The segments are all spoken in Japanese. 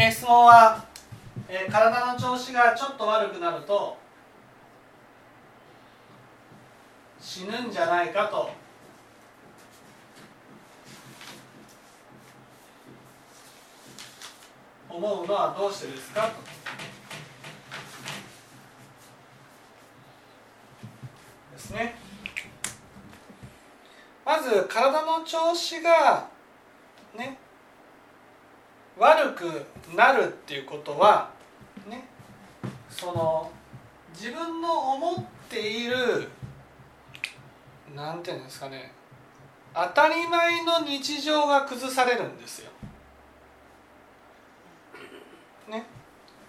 えー、質問は、えー、体の調子がちょっと悪くなると死ぬんじゃないかと思うのはどうしてですかと。ですね。まず体の調子がね悪くなるっていうことはねその自分の思っているなんていうんですかね当たり前の日常が崩されるんですよ。ね、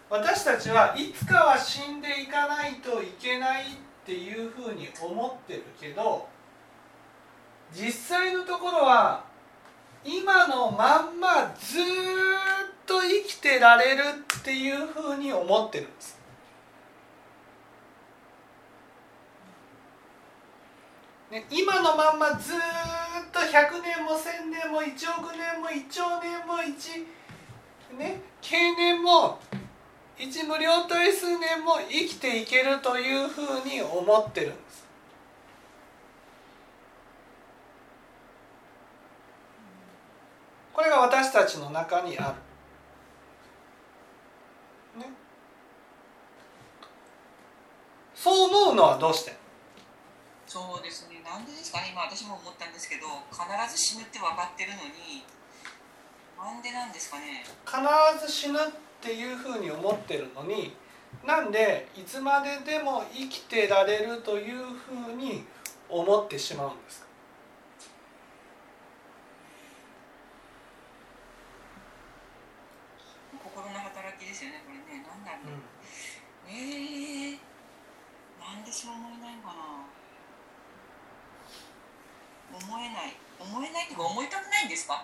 私たちはいつかは死んでいかないといけないっていうふうに思ってるけど実際のところは今のまんまずっと生きてられるっていうふうに思ってるんです。ね、今のまんまずっと100年も1000年も1億年も1兆年も1、ね、経年も一無量体数年も生きていけるというふうに思ってるんです。これが私たちの中にある。ね、そう思うのはどうして？そうですね。なんでですかね。今私も思ったんですけど必ず死ぬって分かってるのになんでなんですかね。必ず死ぬっていうふうに思ってるのになんでいつまででも生きてられるというふうに思ってしまうんですかですよねこれね何だろう、うん、えー、なんでそう思えないかな思えない思えないっていうか思いたくないんですか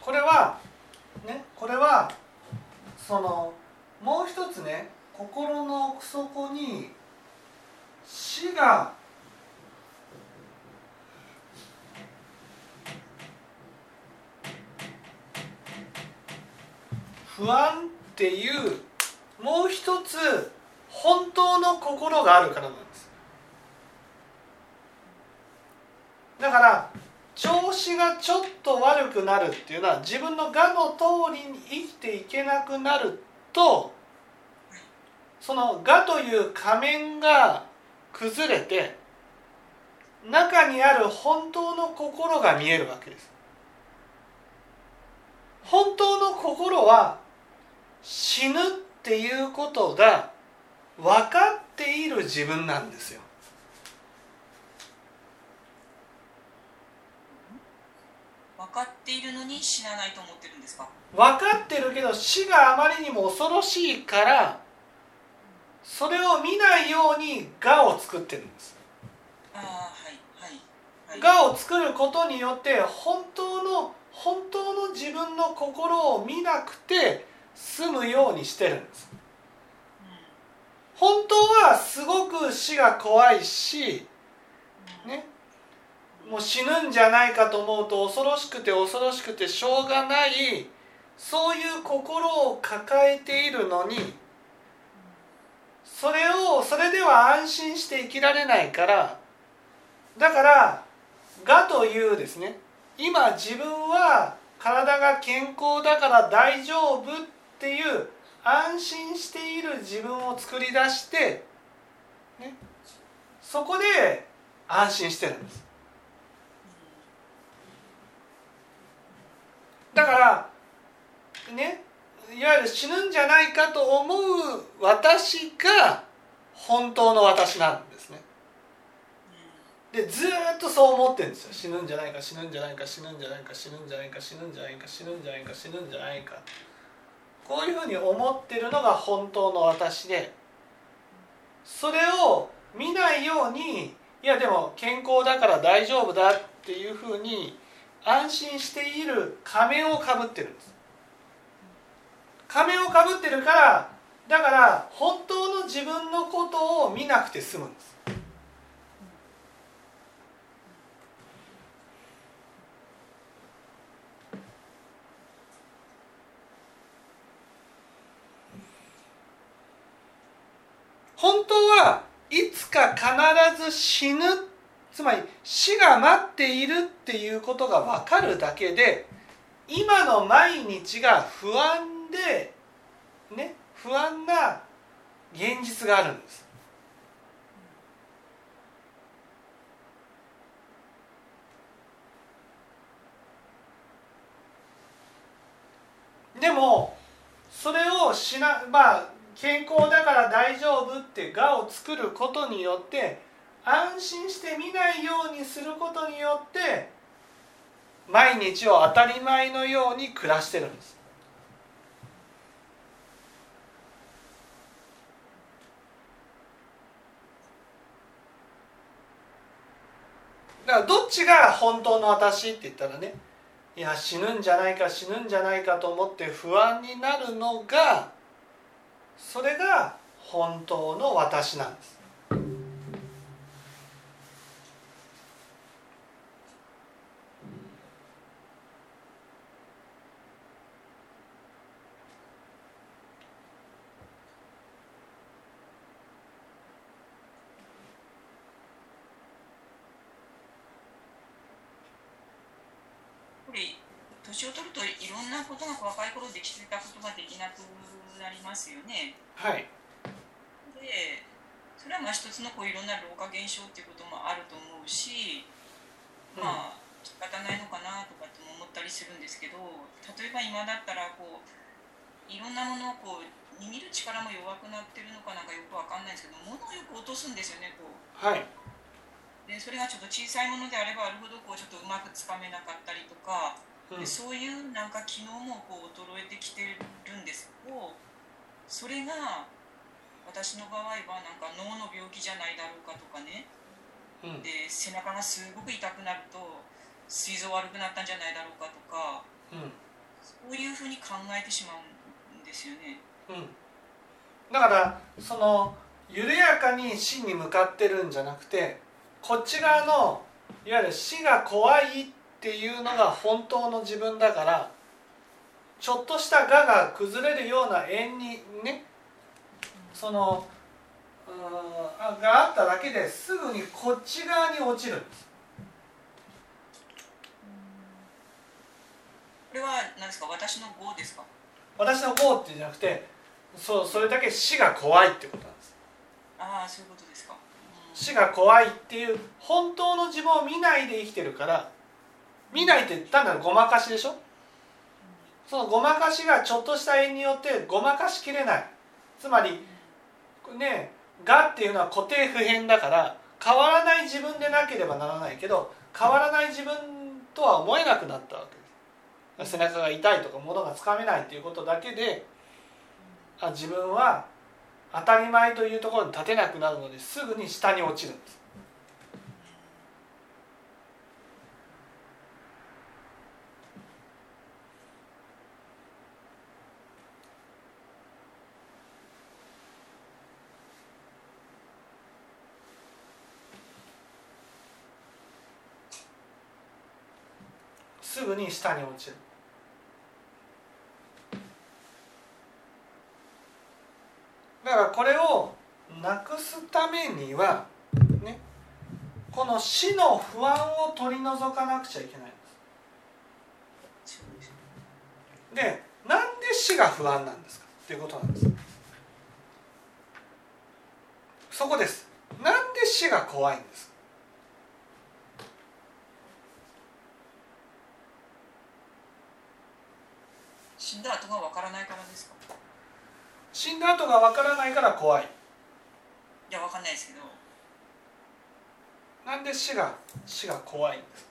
これはねこれはそのもう一つね心の奥底に死が不安っていうもう一つ本当の心があるからなんです。だから調子がちょっと悪くなるっていうのは自分の我の通りに生きていけなくなるとその我という仮面が崩れて中にある本当の心が見えるわけです本当の心は死ぬっていうことが分かっている自分なんですよ。分かっているのに死なないと思ってるんですか？分かってるけど死があまりにも恐ろしいからそれを見ないように我を作ってるんです。あはいはい、はい、我を作ることによって本当の本当の自分の心を見なくて済むようにしてるんです。本当はすごく死が怖いしねもう死ぬんじゃないかと思うと恐ろしくて恐ろしくてしょうがないそういう心を抱えているのにそれをそれでは安心して生きられないからだから「が」というですね今自分は体が健康だから大丈夫っていう安心している自分を作り出して、ね、そこで安心してるんです。だからねいわゆる死ぬんじゃないかと思う私が本当の私なんですね。でずっとそう思ってるんですよ。死ぬんじゃないか死ぬんじゃないか死ぬんじゃないか死ぬんじゃないか死ぬんじゃないか死ぬんじゃないか死ぬんじゃないか。こういうふうに思ってるのが本当の私でそれを見ないようにいやでも健康だから大丈夫だっていうふうに安心している仮面をかぶってるんです。仮面をかぶってるからだから本当の自分のことを見なくて済むんです。本当はいつか必ず死ぬつまり死が待っているっていうことが分かるだけで今の毎日が不安でね不安な現実があるんです。でもそれをしなまあ健康だから大丈夫って我を作ることによって安心して見ないようにすることによって毎日を当たり前のように暮らしてるんです。だからどっちが本当の私って言ったらねいや死ぬんじゃないか死ぬんじゃないかと思って不安になるのがそれが本当の私なんです。年を取るといろんなことが若いたことができなくなりますよね。はい。で、それはまあ一つのこういろんな老化現象っていうこともあると思うし、まあ仕方ないのかなとかっても思ったりするんですけど、例えば今だったらこういろんなものをこう握る力も弱くなってるのかなんかよくわかんないですけど、物をよく落とすんですよねこう。はい。でそれがちょっと小さいものであればあるほどこうちょっとうまくつかめなかったりとか。でそういうなんか機能もこう衰えてきてるんですけどそれが私の場合はなんか脳の病気じゃないだろうかとかね、うん、で背中がすごく痛くなると膵臓悪くなったんじゃないだろうかとか、うん、そういうふうに考えてしまうんですよね。うん、だからその緩やかに死に向かってるんじゃなくてこっち側のいわゆる死が怖いってっていうのが本当の自分だからちょっとした我が崩れるような縁にねそのうんがあっただけですぐにこっち側に落ちる。んです。これは何ですか？私の業ですか？私の業ってじゃなくてそうそれだけ死が怖いってことなんです。ああそういうことですか、死が怖いっていう本当の自分を見ないで生きてるから見ないって単なるごまかしでしょ？そのごまかしがちょっとした縁によってごまかしきれない。つまりね「が」っていうのは固定不変だから変わらない自分でなければならないけど変わらない自分とは思えなくなったわけです。背中が痛いとか物がつかめないっていうことだけであ自分は当たり前というところに立てなくなるのですぐに下に落ちるんですすぐに下に落ちる。だからこれをなくすためにはねこの死の不安を取り除かなくちゃいけないんです。でなんで死が不安なんですか？っていうことなんです。そこです。なんで死が怖いんです死んだ後がわからないからですか？死んだ後がわからないから怖い。いやわかんないですけど。なんで死が死が怖いんです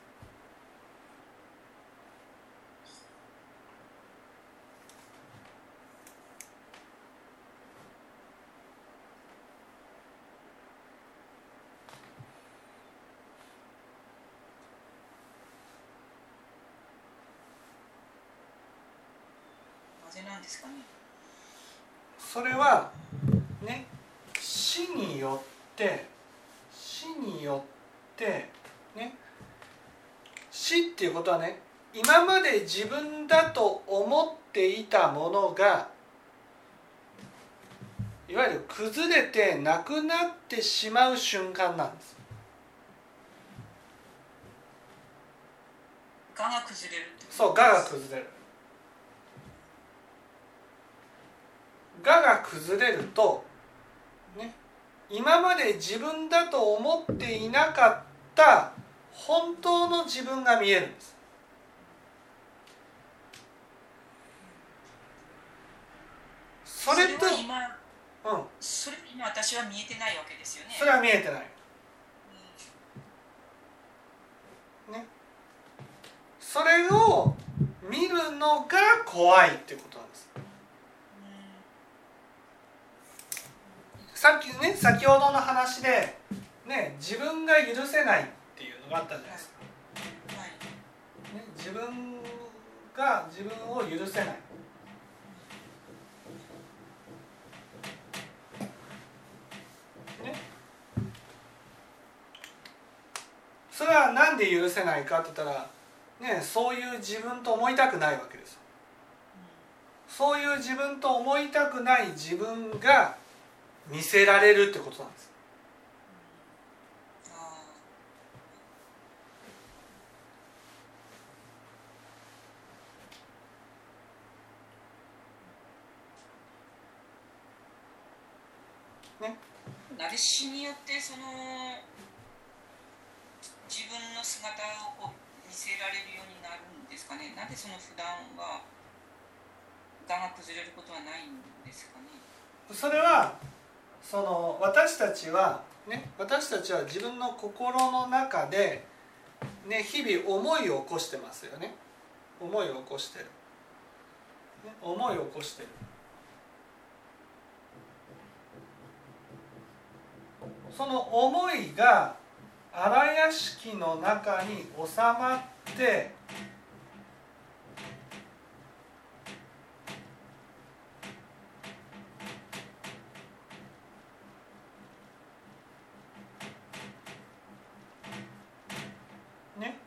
それはね死によって死によってね死っていうことはね今まで自分だと思っていたものがいわゆる崩れてなくなってしまう瞬間なんです。我が崩れるそう我が崩れる我が崩れるとね今まで自分だと思っていなかった本当の自分が見えるんです。それとうん。それ今私は見えてないわけですよね。それは見えてない。うん。それを見るのが怖いってことなんですさっきね先ほどの話でね自分が許せないっていうのがあったじゃないですか、ね、自分が自分を許せない。ね。それはなんで許せないかって言ったらねそういう自分と思いたくないわけですよ。そういう自分と思いたくない自分が見せられるってことなんです。あね。ーなでしによってその自分の姿をこう見せられるようになるんですかね。なんでその普段は我が崩れることはないんですかね。それはその私たちはね私たちは自分の心の中でね日々思いを起こしてますよね。思いを起こしてる、ね、思いを起こしてる。その思いが荒屋敷の中に収まってね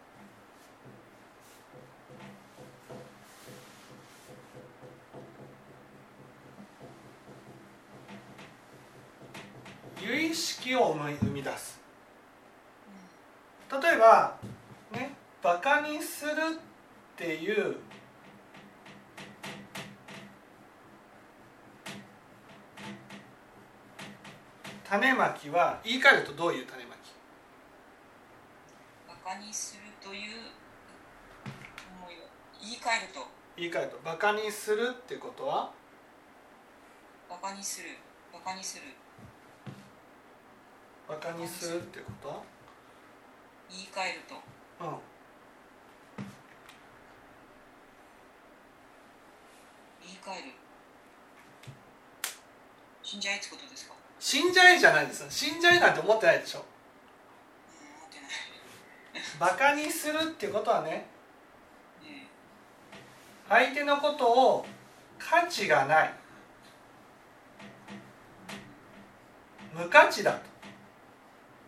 由意識を生み出す。例えばねバカにするっていう種まきは言い換えるとどういう種まき？バカにするという思いを言い換えると。言い換えるとバカにするってことは？バカにする。バカにするバカにするってこと？は言い換えると。うん。言い換える。死んじゃえってことですか？死んじゃえじゃないです。よ死んじゃえなんて思ってないでしょ。うん思ってない。バカにするってことはねね相手のことを価値がない。無価値だと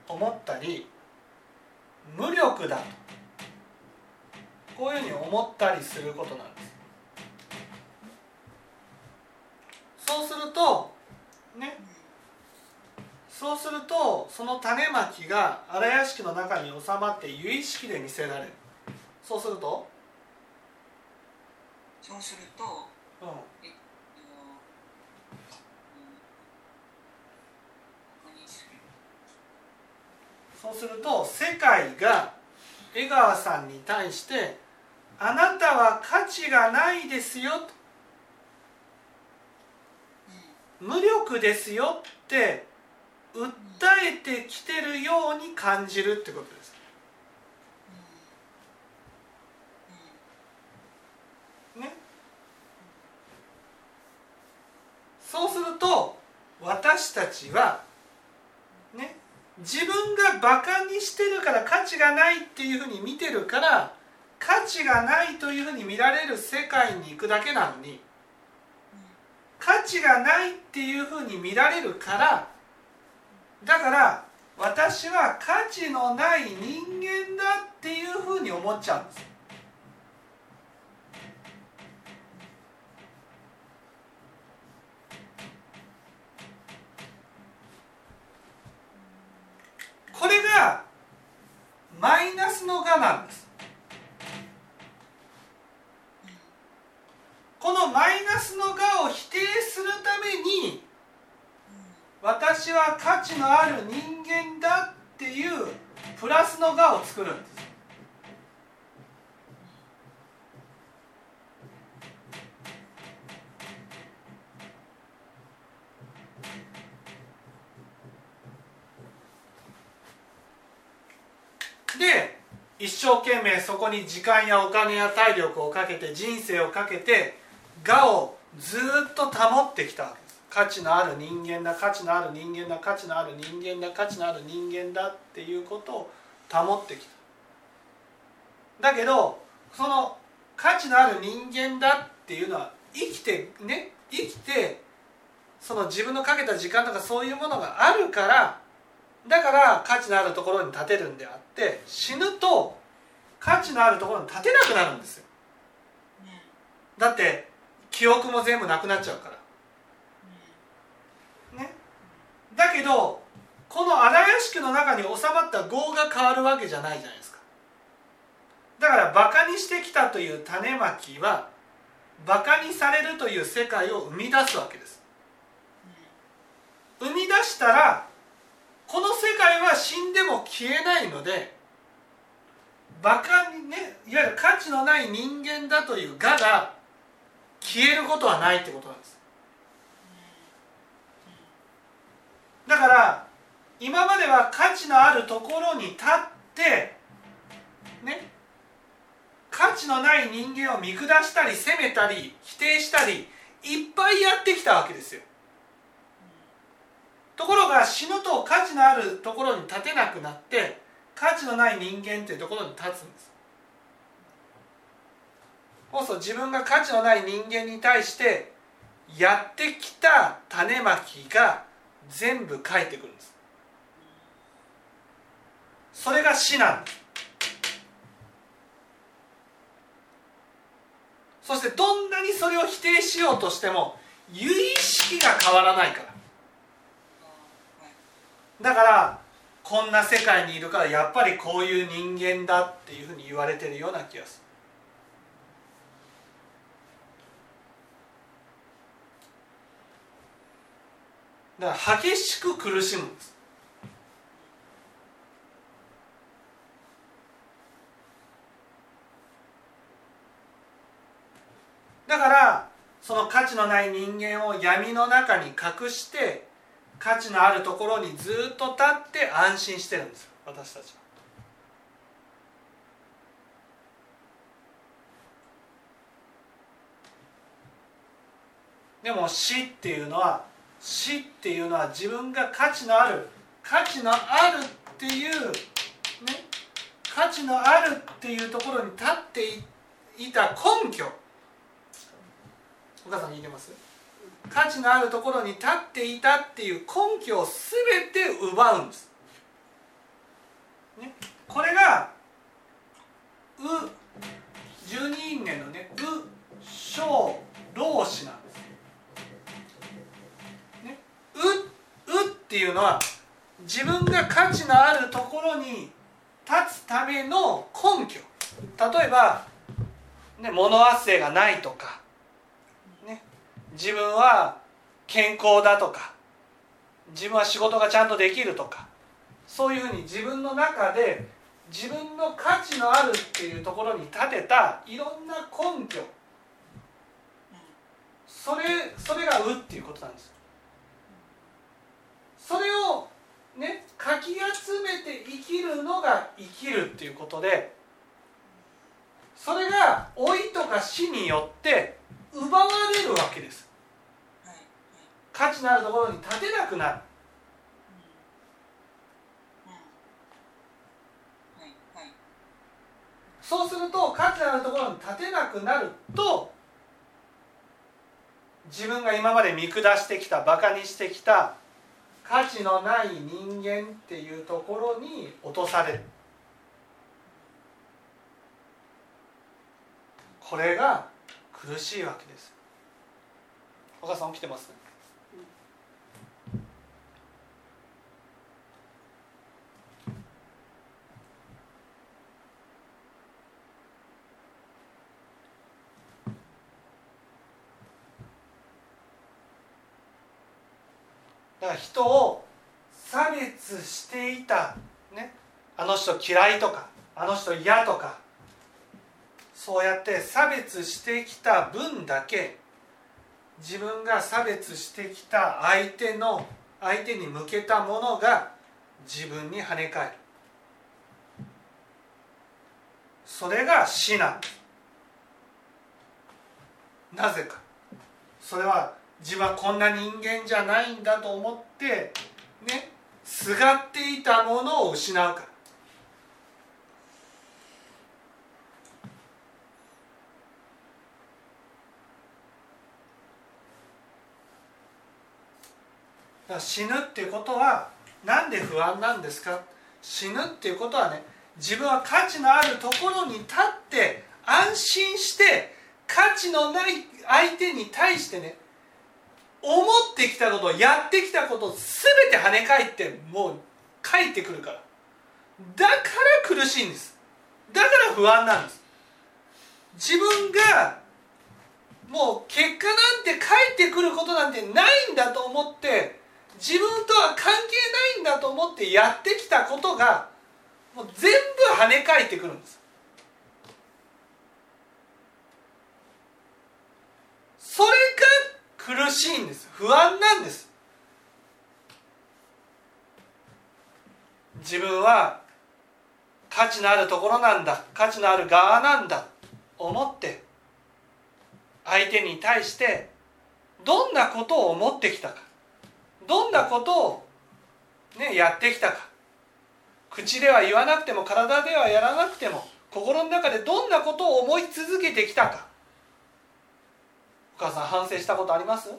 思ったり無力だと。こういうふうに思ったりすることなんです。そうするとね。そうするとその種まきが荒屋敷の中に収まって有意識で見せられる。そうすると、そうするとうんバカにするそうすると世界が江川さんに対して「あなたは価値がないですよ」と「無力ですよ」って訴えてきてるように感じるってことです。ね、そうすると私たちは自分がバカにしてるから価値がないっていうふうに見てるから価値がないというふうに見られる世界に行くだけなのに価値がないっていうふうに見られるからだから私は価値のない人間だっていうふうに思っちゃうんですマイナスの我なんです。このマイナスの我を否定するために私は価値のある人間だっていうプラスの我を作るんですで一生懸命そこに時間やお金や体力をかけて人生をかけて我をずっと保ってきたわけです価値のある人間だ価値のある人間だ価値のある人間だ価値のある人間だっていうことを保ってきた。だけどその価値のある人間だっていうのは生きてね生きてその自分のかけた時間とかそういうものがあるからだから価値のあるところに立てるんであって死ぬと価値のあるところに立てなくなるんですよ。だって記憶も全部なくなっちゃうから。ね。だけどこの荒屋敷の中に収まった業が変わるわけじゃないじゃないですか。だからバカにしてきたという種まきはバカにされるという世界を生み出すわけです。生み出したらこの世界は死んでも消えないのでバカにねいわゆる価値のない人間だという我が消えることはないってことなんです。だから今までは価値のあるところに立ってね価値のない人間を見下したり責めたり否定したりいっぱいやってきたわけですよ。ところが死ぬと価値のあるところに立てなくなって価値のない人間というところに立つんです。そうすると自分が価値のない人間に対してやってきた種まきが全部返ってくるんです。それが死なんですそしてどんなにそれを否定しようとしても由意識が変わらないから。だからこんな世界にいるからやっぱりこういう人間だっていうふうに言われてるような気がする。だから激しく苦しむんです。だからその価値のない人間を闇の中に隠して価値のあるところにずっと立って安心してるんです。私たち。は。でも死っていうのは死っていうのは自分が価値のある価値のあるっていうね。価値のあるっていうところに立っていた根拠。お母さん聞いてます？価値のあるところに立っていたっていう根拠を全て奪うんです。ね、これが「う」十二因縁のね「う」「小」「老子なんです。ね、う「う」っていうのは自分が価値のあるところに立つための根拠例えば、ね、物忘れがないとか自分は健康だとか自分は仕事がちゃんとできるとかそういうふうに自分の中で自分の価値のあるっていうところに立てたいろんな根拠それそれが「う」っていうことなんです。それをねかき集めて生きるのが生きるっていうことでそれが老いとか死によって奪われるわけです。価値のあるところに立てなくなる。そうすると価値のあるところに立てなくなると自分が今まで見下してきたバカにしてきた価値のない人間っていうところに落とされる。これが苦しいわけです。お母さん起きてます？人を差別していた、ね、あの人嫌いとかあの人嫌とかそうやって差別してきた分だけ自分が差別してきた相手の相手に向けたものが自分に跳ね返る。それが死なん。なぜか。それは自分はこんな人間じゃないんだと思っててねすがっていたものを失うから。死ぬっていうことは何で不安なんですか？死ぬっていうことはね自分は価値のあるところに立って安心して価値のない相手に対してね思ってきたことやってきたこと全て跳ね返ってもう返ってくるから。だから苦しいんです。だから不安なんです。自分がもう結果なんて返ってくることなんてないんだと思って自分とは関係ないんだと思ってやってきたことがもう全部跳ね返ってくるんです。それが苦しいんです。不安なんです。自分は価値のあるところなんだ。価値のある側なんだ。思って相手に対してどんなことを思ってきたか。どんなことを、ね、やってきたか。口では言わなくても体ではやらなくても心の中でどんなことを思い続けてきたか。お母さん反省したことあります？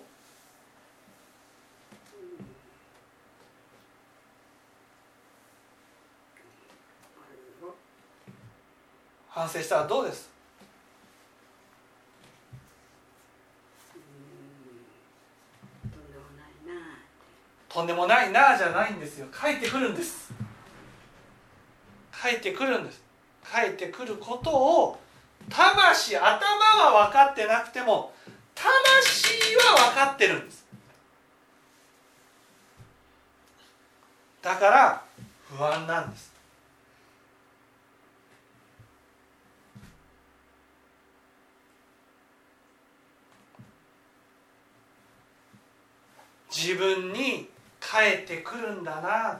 反省したらどうです？とんでもないなじゃないんですよ。帰ってくるんです。帰ってくるんです。帰ってくることを魂頭は分かってなくても魂は分かってるんです。だから不安なんです。自分に帰ってくるんだな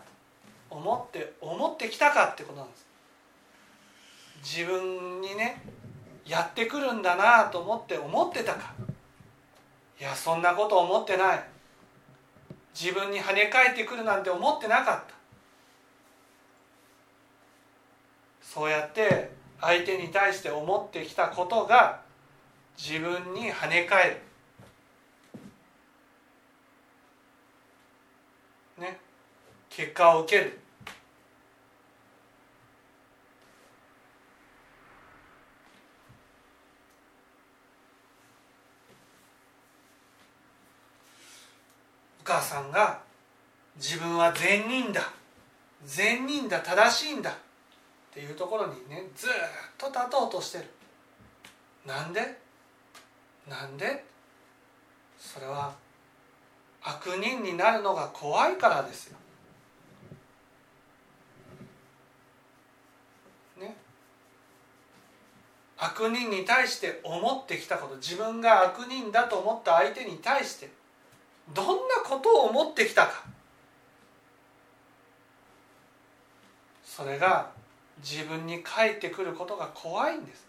と思って思ってきたかってことなんです。自分にねやってくるんだなと思って思ってたか。いやそんなこと思ってない。自分に跳ね返ってくるなんて思ってなかった。そうやって相手に対して思ってきたことが自分に跳ね返る。ね。結果を受ける。母さんが自分は善人だ。善人だ正しいんだ。っていうところにねずっと立とうとしてる。なんで？なんで？それは悪人になるのが怖いからですよ。ね？悪人に対して思ってきたこと自分が悪人だと思った相手に対してどんなことを思ってきたか。それが自分に返ってくることが怖いんです。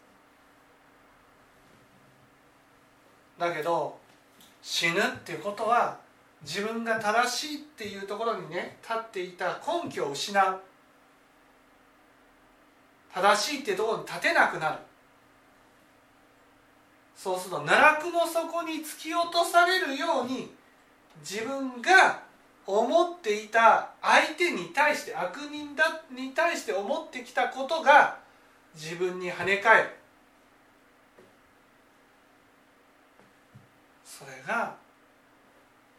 だけど死ぬっていうことは自分が正しいっていうところにね立っていた根拠を失う。正しいっていうところに立てなくなる。そうすると奈落の底に突き落とされるように自分が思っていた相手に対して悪人だに対して思ってきたことが自分に跳ね返る。それが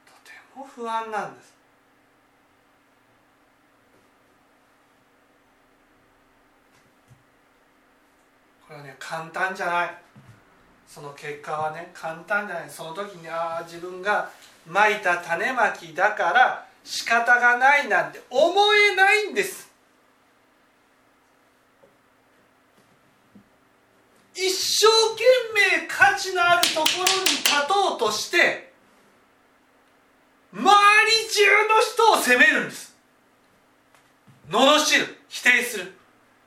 とても不安なんです。これはね簡単じゃない。その結果はね簡単じゃない。その時にああ自分がまいた種まきだから仕方がないなんて思えないんです。一生懸命価値のあるところに立とうとして周り中の人を責めるんです。罵る否定する。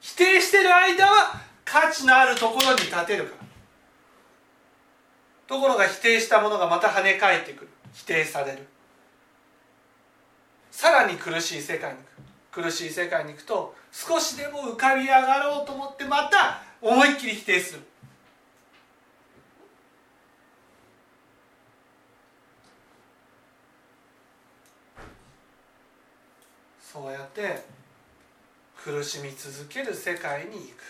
否定してる間は価値のあるところに立てるから。ところが否定したものがまた跳ね返ってくる。否定される。さらに苦しい世界に行く。苦しい世界に行くと少しでも浮かび上がろうと思ってまた思いっきり否定する。そうやって苦しみ続ける世界に行く。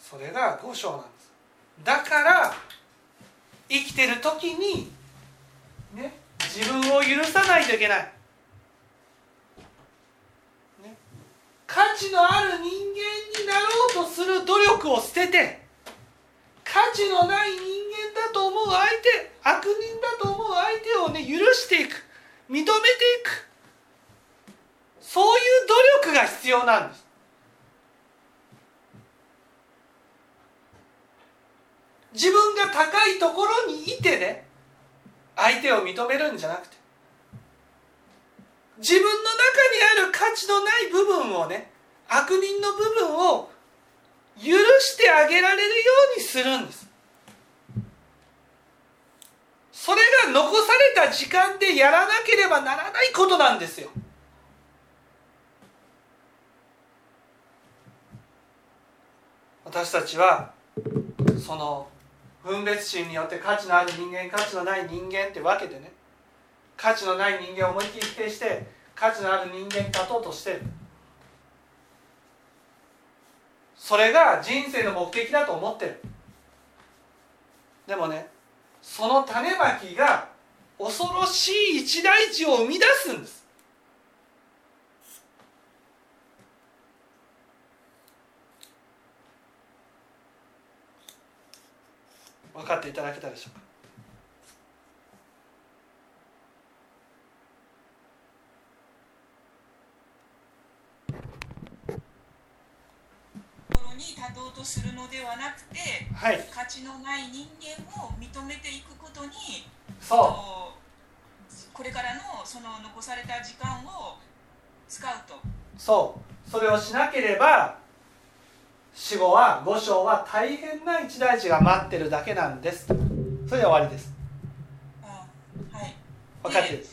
それが五章なんです。だから生きてる時にね自分を許さないといけない、ね、価値のある人間になろうとする努力を捨てて価値のない人間だと思う相手悪人だと思う相手をね許していく。認めていく。そういう努力が必要なんです。自分が高いところにいてね相手を認めるんじゃなくて自分の中にある価値のない部分をね悪人の部分を許してあげられるようにするんです。それが残された時間でやらなければならないことなんですよ。私たちはその分別心によって価値のある人間価値のない人間ってわけでね。価値のない人間を思いっきり否定して価値のある人間に立とうとしてる。それが人生の目的だと思ってる。でもねその種まきが恐ろしい一大事を生み出すんです。分かっていただけたでしょうか？に立とうとするのではなくて、はい、価値のない人間を認めていくことにそうこれからのその残された時間を使うと。そう。それをしなければ死後は五章は大変な一大事が待ってるだけなんです。それで終わりです。あはい。分かってる？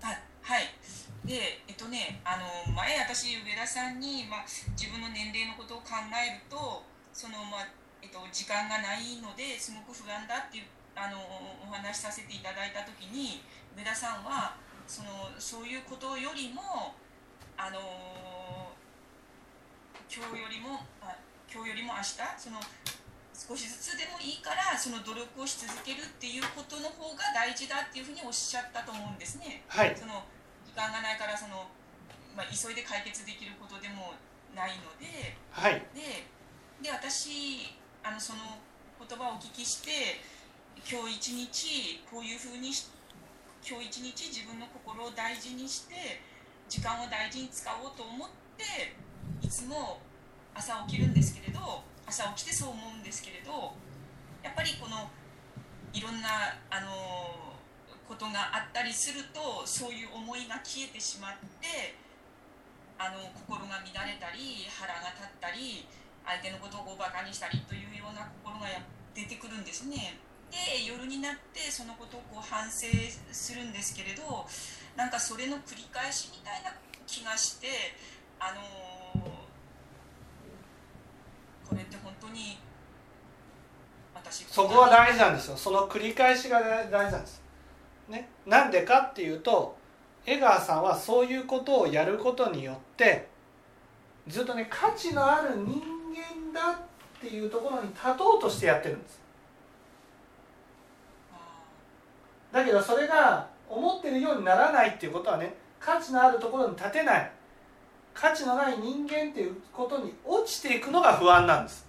はいはい。でえっとねあの前私上田さんに、まあ、自分の年齢のことを考えるとその、まあえっと、時間がないのですごく不安だっていうあのお話しさせていただいた時に上田さんはそのそういうことよりもあの今日よりもあ今日よりも明日その少しずつでもいいからその努力をし続けるっていうことの方が大事だっていうふうにおっしゃったと思うんですね。はい、その時間がないからその、まあ、急いで解決できることでもないので、はい、でで私あのその言葉をお聞きして今日一日こういうふうに今日一日自分の心を大事にして時間を大事に使おうと思っていつも朝起きるんですけれど朝起きてそう思うんですけれどやっぱりこのいろんなあのことがあったりするとそういう思いが消えてしまってあの心が乱れたり腹が立ったり相手のことをバカにしたりというような心が出てくるんですね。で夜になってそのことをこう反省するんですけれどなんかそれの繰り返しみたいな気がしてあのこれって本当に私そこは大事なんですよ。その繰り返しが大事なんです。ね、なんでかっていうと江川さんはそういうことをやることによってずっとね価値のある人間だっていうところに立とうとしてやってるんです。だけどそれが思ってるようにならないっていうことはね価値のあるところに立てない価値のない人間っていうことに落ちていくのが不安なんです。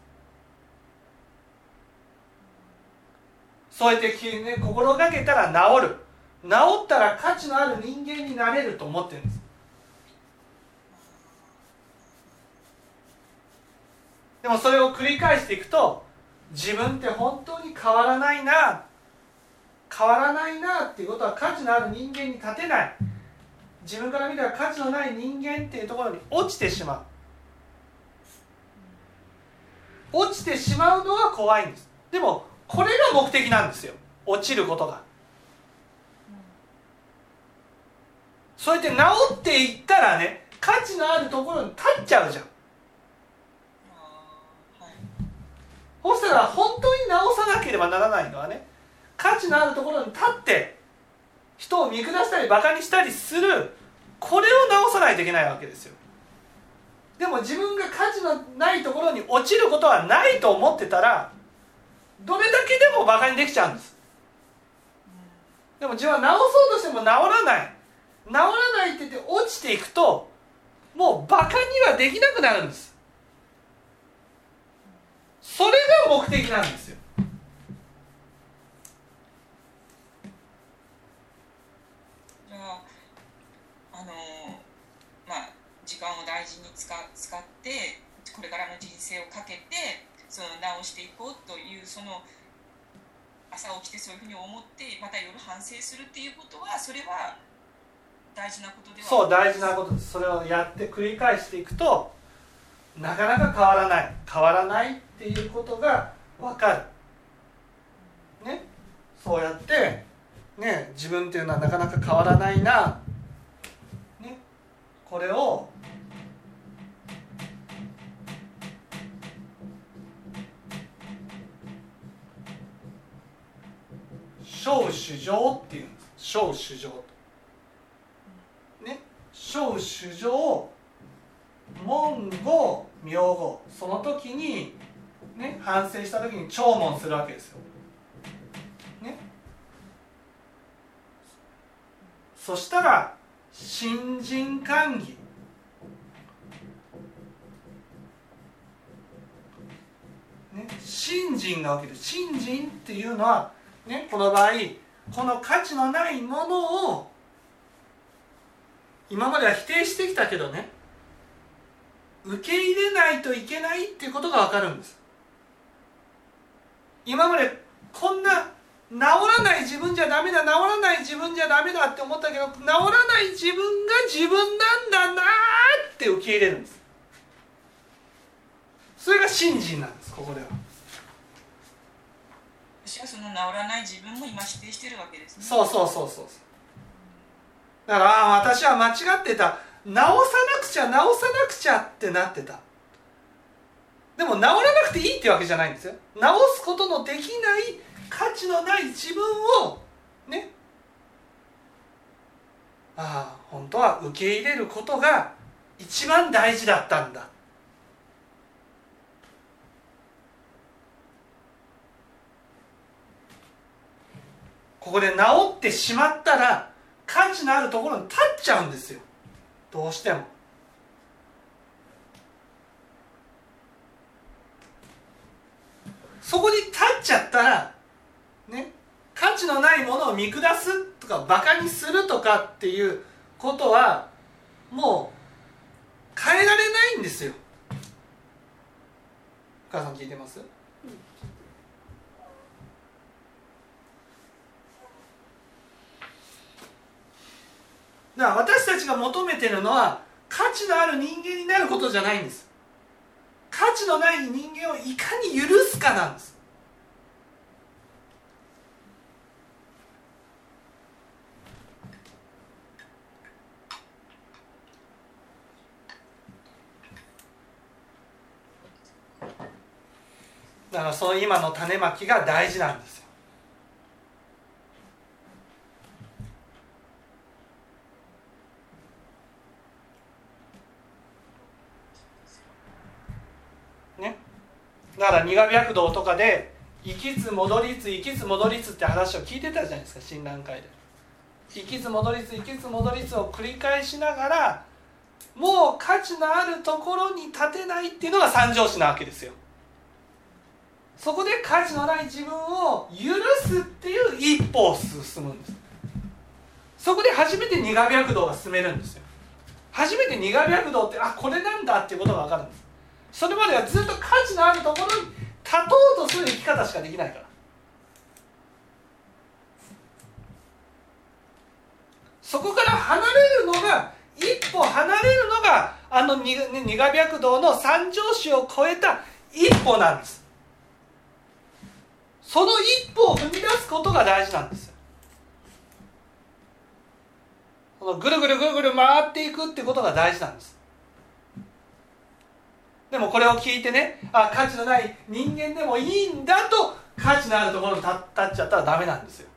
そうやって、ね、心がけたら治る。治ったら価値のある人間になれると思ってるんです。でもそれを繰り返していくと自分って本当に変わらないな変わらないなっていうことは価値のある人間に立てない。自分から見たら価値のない人間っていうところに落ちてしまう。落ちてしまうのは怖いんです。でもこれが目的なんですよ。落ちることが。そうやって治っていったらね価値のあるところに立っちゃうじゃん。そしたら本当に直さなければならないのはね価値のあるところに立って人を見下したりバカにしたりするこれを直さないといけないわけですよ。でも自分が価値のないところに落ちることはないと思ってたらどれだけでもバカにできちゃうんです。でも自分は直そうとしても治らない。治らないって言って落ちていくともうバカにはできなくなるんです。それが目的なんですよじゃああのまあ時間を大事に使使ってこれからの人生をかけてその直していこうというその朝起きてそういうふうに思ってまた夜反省するっていうことはそれは大事なことではそう大事なことですそれをやって繰り返していくとなかなか変わらない。変わらないっていうことが分かる。ね。そうやってね自分っていうのはなかなか変わらないな。これを小主情っていうんです。小主情ね。小主情文語名語その時にね反省した時に聴聞するわけですよ。ね。そしたら新人歓義ね新人なわけです新人っていうのはねこの場合この価値のないものを今までは否定してきたけどね受け入れないといけないっていうことが分かるんです。今までこんな治らない自分じゃダメだ治らない自分じゃダメだって思ったけど治らない自分が自分なんだなって受け入れるんです。それが信心なんですここでは。私はその治らない自分も今否定してるわけですね。そうそうそうそうだからああ私は間違ってた。直さなくちゃ直さなくちゃってなってた。でも治らなくていいってわけじゃないんですよ。直すことのできない価値のない自分をねああ本当は受け入れることが一番大事だったんだ。ここで治ってしまったら価値のあるところに立っちゃうんですよ。どうしても。そこに立っちゃったらね。価値のないものを見下すとかバカにするとかっていうことはもう変えられないんですよ。お母さん聞いてます、だから私たちが求めてるのは価値のある人間になることじゃないんです。価値のない人間をいかに許すかなんです。だからその今の種まきが大事なんですよ。ね。だから苦白道とかで行きつ戻りつ行きつ戻りつって話を聞いてたじゃないですか診断会で。行きつ戻りつ行きつ戻りつを繰り返しながらもう価値のあるところに立てないっていうのが三条子なわけですよ。そこで価値のない自分を許すっていう一歩を進むんです。そこで初めて苦白道が進めるんですよ。初めて苦白道ってあこれなんだっていうことが分かるんです。それまではずっと価値のあるところに立とうとする生き方しかできないから。そこから離れるのが一歩離れるのがあの苦白道の三条市を超えた一歩なんです。その一歩を踏み出すことが大事なんですこのぐるぐるぐるぐる回っていくってことが大事なんです。でもこれを聞いてねあ価値のない人間でもいいんだと価値のあるところに立っちゃったらダメなんですよ。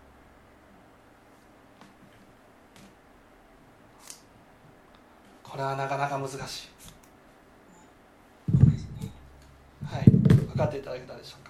これはなかなか難しい。はい。分かっていただけたでしょう